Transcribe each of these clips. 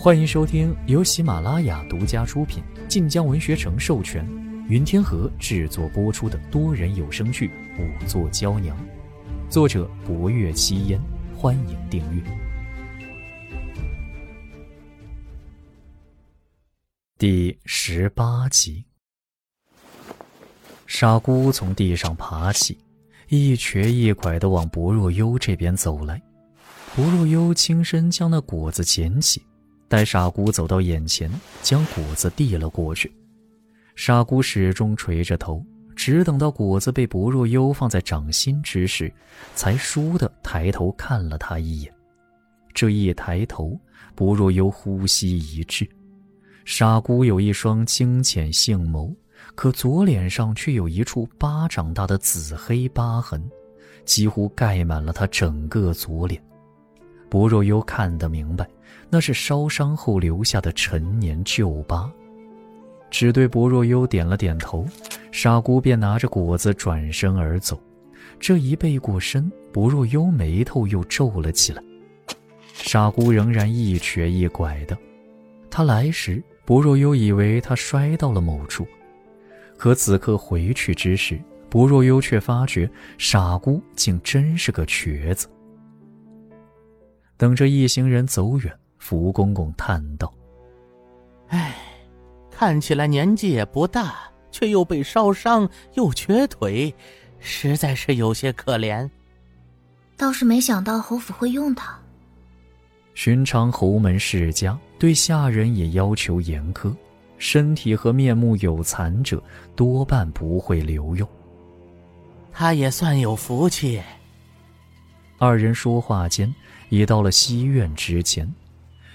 欢迎收听由喜马拉雅独家出品、晋江文学城授权、云天河制作播出的多人有声剧《五座娇娘》，作者：博月七烟。欢迎订阅第十八集。傻姑从地上爬起，一瘸一拐的往薄若幽这边走来。薄若幽轻身将那果子捡起，待傻姑走到眼前，将果子递了过去。傻姑始终垂着头，只等到果子被薄若幽放在掌心之时，才倏地抬头看了他一眼。这一抬头，薄若幽呼吸一滞。傻姑有一双清浅杏眸。可左脸上却有一处巴掌大的紫黑疤痕，几乎盖满了他整个左脸。薄若幽看得明白，那是烧伤后留下的陈年旧疤。只对薄若幽点了点头，傻姑便拿着果子转身而走。这一背过身，薄若幽眉头又皱了起来。傻姑仍然一瘸一拐的，他来时，薄若幽以为他摔到了某处。可此刻回去之时，薄若幽却发觉傻姑竟真是个瘸子。等着一行人走远，福公公叹道：“哎，看起来年纪也不大，却又被烧伤，又瘸腿，实在是有些可怜。倒是没想到侯府会用他。寻常侯门世家对下人也要求严苛。”身体和面目有残者多半不会留用。他也算有福气。二人说话间，已到了西院之前，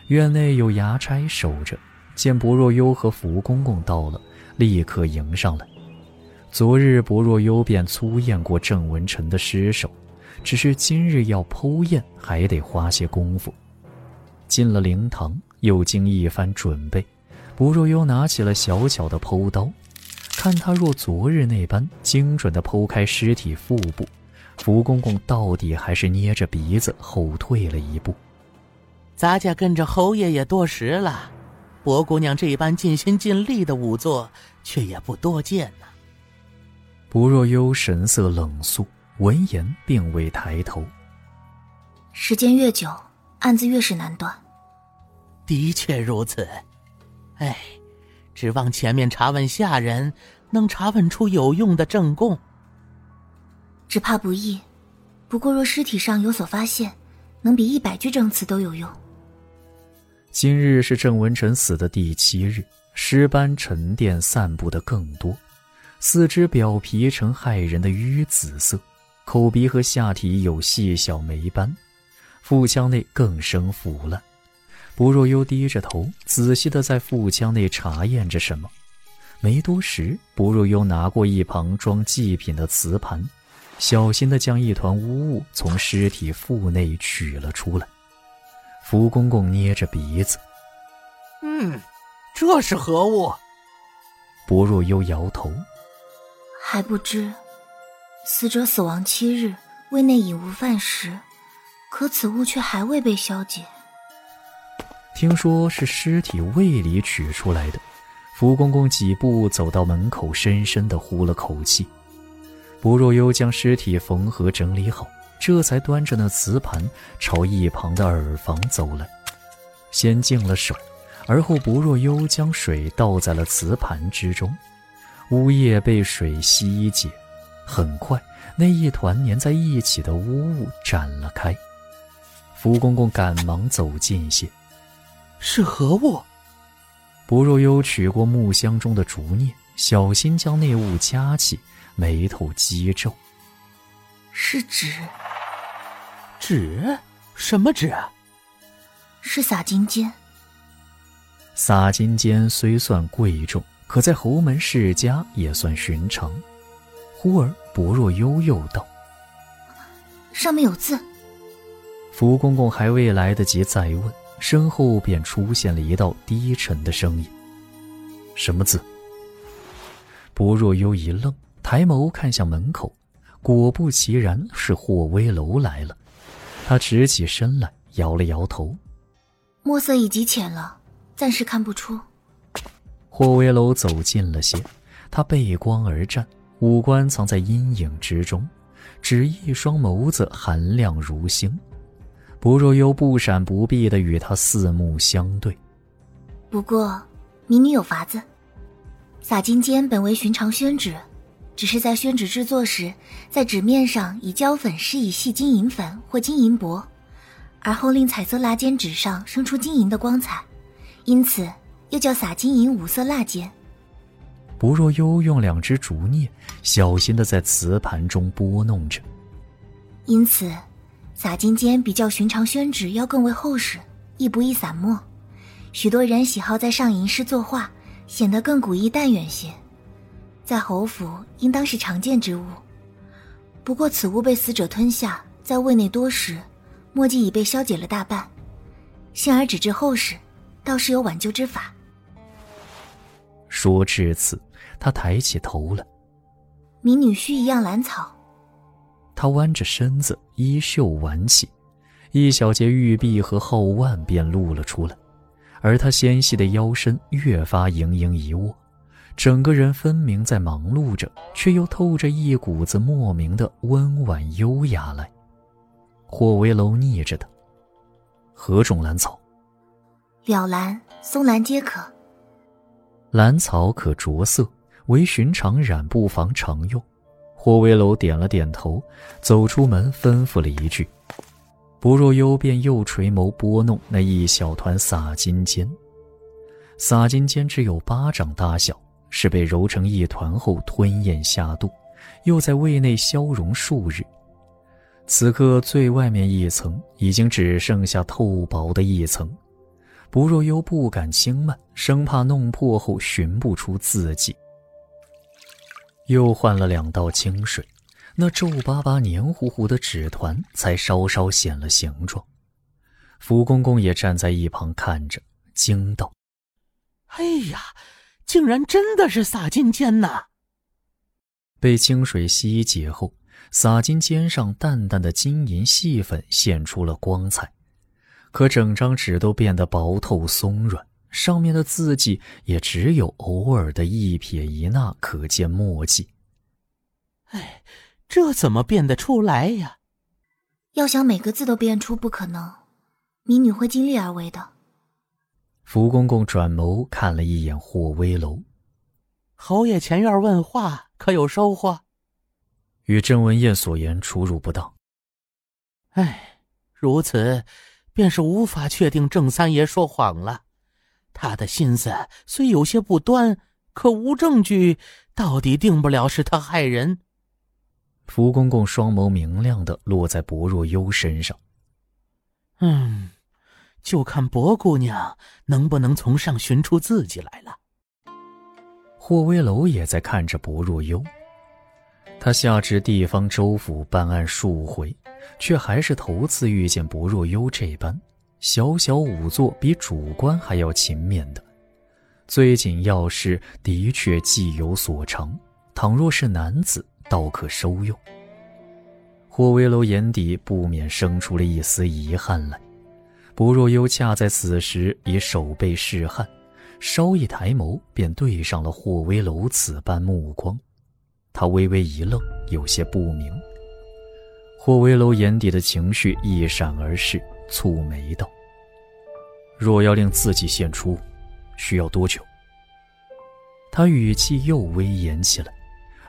院内有衙差守着，见薄若幽和福公公到了，立刻迎上来。昨日薄若幽便粗验过郑文臣的尸首，只是今日要剖验，还得花些功夫。进了灵堂，又经一番准备。薄若幽拿起了小巧的剖刀，看他若昨日那般精准地剖开尸体腹部，福公公到底还是捏着鼻子后退了一步。咱家跟着侯爷爷多时了，薄姑娘这般尽心尽力的仵作，却也不多见呐。薄若幽神色冷肃，闻言并未抬头。时间越久，案子越是难断。的确如此。哎，指望前面查问下人，能查问出有用的证供，只怕不易。不过若尸体上有所发现，能比一百句证词都有用。今日是郑文臣死的第七日，尸斑沉淀散布的更多，四肢表皮呈骇人的淤紫色，口鼻和下体有细小霉斑，腹腔内更生腐烂。薄若幽低着头，仔细的在腹腔内查验着什么。没多时，薄若幽拿过一旁装祭品的瓷盘，小心的将一团污物从尸体腹内取了出来。福公公捏着鼻子：“嗯，这是何物？”薄若幽摇头：“还不知。死者死亡七日，胃内已无饭食，可此物却还未被消解。”听说是尸体胃里取出来的，福公公几步走到门口，深深的呼了口气。薄若幽将尸体缝合整理好，这才端着那瓷盘朝一旁的耳房走来，先净了手，而后薄若幽将水倒在了瓷盘之中，污液被水吸解，很快那一团粘在一起的污物展了开。福公公赶忙走近些。是何物？薄若幽取过木箱中的竹镊，小心将那物夹起，眉头激皱。是纸。纸？什么纸？是洒金笺。洒金笺虽算贵重，可在侯门世家也算寻常。忽而薄若幽又道：“上面有字。”福公公还未来得及再问。身后便出现了一道低沉的声音：“什么字？”薄若幽一愣，抬眸看向门口，果不其然，是霍威楼来了。他直起身来，摇了摇头：“墨色已极浅了，暂时看不出。霍威楼走近了些，他背光而站，五官藏在阴影之中，只一双眸子寒亮如星。不若幽不闪不避的与他四目相对。不过，民女有法子。洒金笺本为寻常宣纸，只是在宣纸制作时，在纸面上以胶粉施以细金银粉或金银箔，而后令彩色蜡笺纸上生出金银的光彩，因此又叫撒金银五色蜡笺。不若幽用两只竹镊小心的在瓷盘中拨弄着，因此，撒金笺比较寻常宣纸要更为厚实，亦不易散墨。许多人喜好在上吟诗作画。显得更古意淡远些，在侯府应当是常见之物。不过此物被死者吞下，在胃内多时，墨迹已被消解了大半。幸而只治后事，倒是有挽救之法。说至此，他抬起头了。民女婿一样兰草。他弯着身子，衣袖挽起，一小截玉臂和后腕便露了出来。而他纤细的腰身越发盈盈一握，整个人分明在忙碌着，却又透着一股子莫名的温婉优雅来。霍威楼睨着他：“何种兰草？”“了兰、松兰皆可。”“兰草可着色，为寻常染布房常用。”霍威楼点了点头，走出门，吩咐了一句。不若幽便又垂眸拨弄那一小团洒金笺，洒金笺只有巴掌大小，是被揉成一团后吞咽下肚，又在胃内消融数日。此刻最外面一层已经只剩下透薄的一层，不若幽不敢轻慢，生怕弄破后寻不出字迹。又换了两道清水。那皱巴巴、黏糊糊的纸团才稍稍显了形状。福公公也站在一旁看着，惊道：“哎呀，竟然真的是洒金笺呐！”被清水洗解后，洒金笺上淡淡的金银细粉现出了光彩，可整张纸都变得薄透松软，上面的字迹也只有偶尔的一撇一捺可见墨迹。哎。这怎么变得出来呀？要想每个字都变出，不可能。民女会尽力而为的。福公公转眸看了一眼霍威楼，侯爷前院问话，可有收获？与郑文燕所言出入不当。唉，如此，便是无法确定郑三爷说谎了。他的心思虽有些不端，可无证据，到底定不了是他害人。福公公双眸明亮的落在薄若幽身上。嗯，就看薄姑娘能不能从上寻出自己来了。霍威楼也在看着薄若幽。他下至地方州府办案数回，却还是头次遇见薄若幽这般小小仵作，比主官还要勤勉的。最紧要是的确技有所长，倘若是男子。倒可收用。霍威楼眼底不免生出了一丝遗憾来。不若幽恰在此时以手背是汗，稍一抬眸，便对上了霍威楼此般目光。他微微一愣，有些不明。霍威楼眼底的情绪一闪而逝，蹙眉道：“若要令自己现出，需要多久？”他语气又威严起来。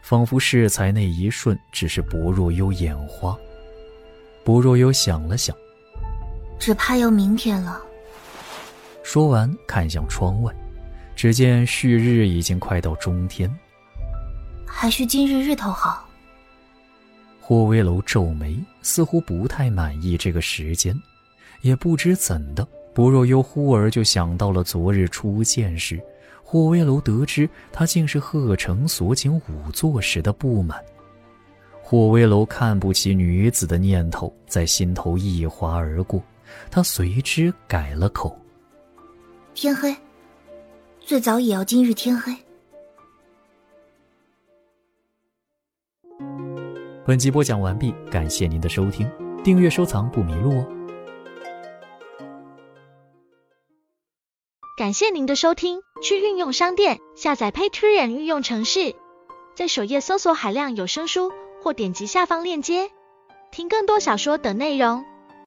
仿佛适才那一瞬只是薄若幽眼花。薄若幽想了想，只怕要明天了。说完，看向窗外，只见旭日已经快到中天，还需今日日头好。霍威楼皱眉，似乎不太满意这个时间，也不知怎的，薄若幽忽而就想到了昨日初见时。霍威楼得知他竟是贺成所请仵作时的不满，霍威楼看不起女子的念头在心头一划而过，他随之改了口：“天黑，最早也要今日天黑。”本集播讲完毕，感谢您的收听，订阅收藏不迷路哦。感谢您的收听，去运用商店下载 Patreon 运用城市，在首页搜索海量有声书，或点击下方链接听更多小说等内容。